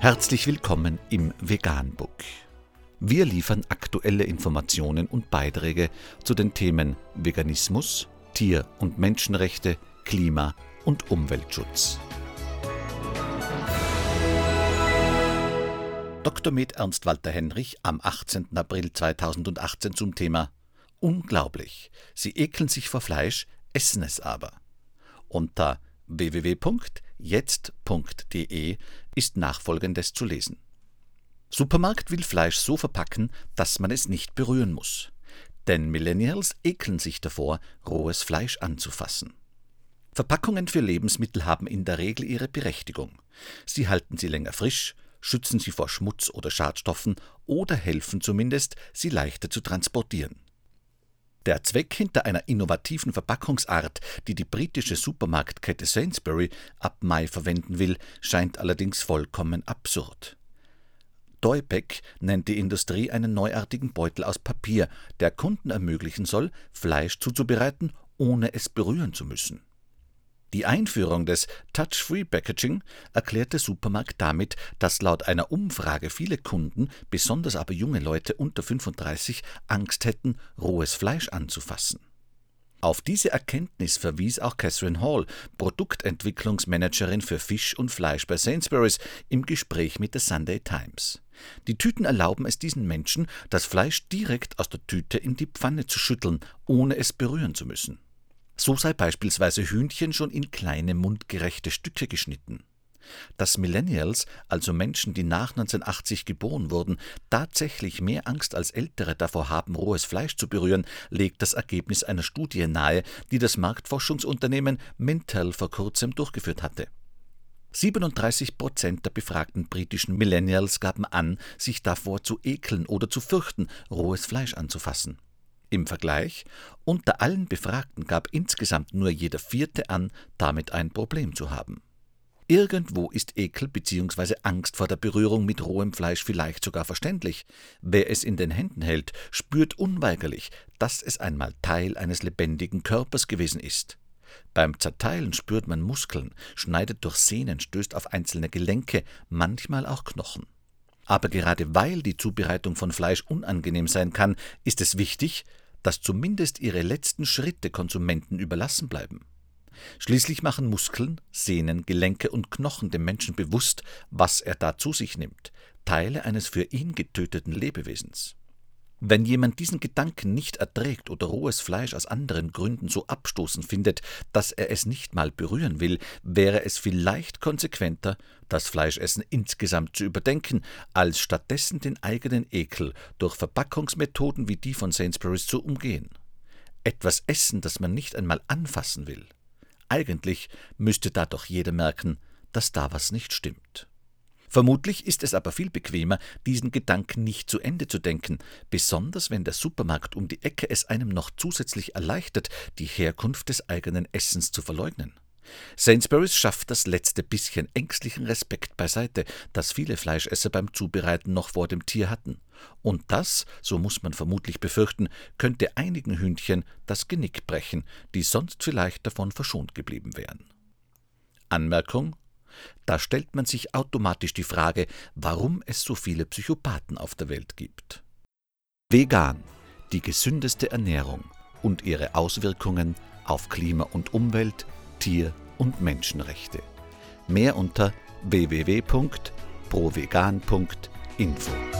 Herzlich willkommen im Veganbook. Wir liefern aktuelle Informationen und Beiträge zu den Themen Veganismus, Tier- und Menschenrechte, Klima- und Umweltschutz. Dr. Med Ernst Walter Henrich am 18. April 2018 zum Thema Unglaublich, Sie ekeln sich vor Fleisch, essen es aber. Unter www.jetzt.de ist nachfolgendes zu lesen. Supermarkt will Fleisch so verpacken, dass man es nicht berühren muss. Denn Millennials ekeln sich davor, rohes Fleisch anzufassen. Verpackungen für Lebensmittel haben in der Regel ihre Berechtigung. Sie halten sie länger frisch, schützen sie vor Schmutz oder Schadstoffen oder helfen zumindest, sie leichter zu transportieren. Der Zweck hinter einer innovativen Verpackungsart, die die britische Supermarktkette Sainsbury ab Mai verwenden will, scheint allerdings vollkommen absurd. Deubeck nennt die Industrie einen neuartigen Beutel aus Papier, der Kunden ermöglichen soll, Fleisch zuzubereiten, ohne es berühren zu müssen. Die Einführung des Touch-Free Packaging erklärt der Supermarkt damit, dass laut einer Umfrage viele Kunden, besonders aber junge Leute unter 35, Angst hätten, rohes Fleisch anzufassen. Auf diese Erkenntnis verwies auch Catherine Hall, Produktentwicklungsmanagerin für Fisch und Fleisch bei Sainsbury's, im Gespräch mit der Sunday Times. Die Tüten erlauben es diesen Menschen, das Fleisch direkt aus der Tüte in die Pfanne zu schütteln, ohne es berühren zu müssen. So sei beispielsweise Hühnchen schon in kleine mundgerechte Stücke geschnitten. Dass Millennials, also Menschen, die nach 1980 geboren wurden, tatsächlich mehr Angst als Ältere davor haben, rohes Fleisch zu berühren, legt das Ergebnis einer Studie nahe, die das Marktforschungsunternehmen Mintel vor kurzem durchgeführt hatte. 37 Prozent der befragten britischen Millennials gaben an, sich davor zu ekeln oder zu fürchten, rohes Fleisch anzufassen. Im Vergleich, unter allen Befragten gab insgesamt nur jeder Vierte an, damit ein Problem zu haben. Irgendwo ist Ekel bzw. Angst vor der Berührung mit rohem Fleisch vielleicht sogar verständlich. Wer es in den Händen hält, spürt unweigerlich, dass es einmal Teil eines lebendigen Körpers gewesen ist. Beim Zerteilen spürt man Muskeln, schneidet durch Sehnen, stößt auf einzelne Gelenke, manchmal auch Knochen. Aber gerade weil die Zubereitung von Fleisch unangenehm sein kann, ist es wichtig, dass zumindest ihre letzten Schritte Konsumenten überlassen bleiben. Schließlich machen Muskeln, Sehnen, Gelenke und Knochen dem Menschen bewusst, was er da zu sich nimmt, Teile eines für ihn getöteten Lebewesens. Wenn jemand diesen Gedanken nicht erträgt oder rohes Fleisch aus anderen Gründen so abstoßend findet, dass er es nicht mal berühren will, wäre es vielleicht konsequenter, das Fleischessen insgesamt zu überdenken, als stattdessen den eigenen Ekel durch Verpackungsmethoden wie die von Sainsbury's zu umgehen. Etwas essen, das man nicht einmal anfassen will. Eigentlich müsste da doch jeder merken, dass da was nicht stimmt. Vermutlich ist es aber viel bequemer, diesen Gedanken nicht zu Ende zu denken, besonders wenn der Supermarkt um die Ecke es einem noch zusätzlich erleichtert, die Herkunft des eigenen Essens zu verleugnen. Sainsbury's schafft das letzte bisschen ängstlichen Respekt beiseite, das viele Fleischesser beim Zubereiten noch vor dem Tier hatten. Und das, so muss man vermutlich befürchten, könnte einigen Hündchen das Genick brechen, die sonst vielleicht davon verschont geblieben wären. Anmerkung da stellt man sich automatisch die Frage, warum es so viele Psychopathen auf der Welt gibt. Vegan, die gesündeste Ernährung und ihre Auswirkungen auf Klima und Umwelt, Tier- und Menschenrechte. Mehr unter www.provegan.info.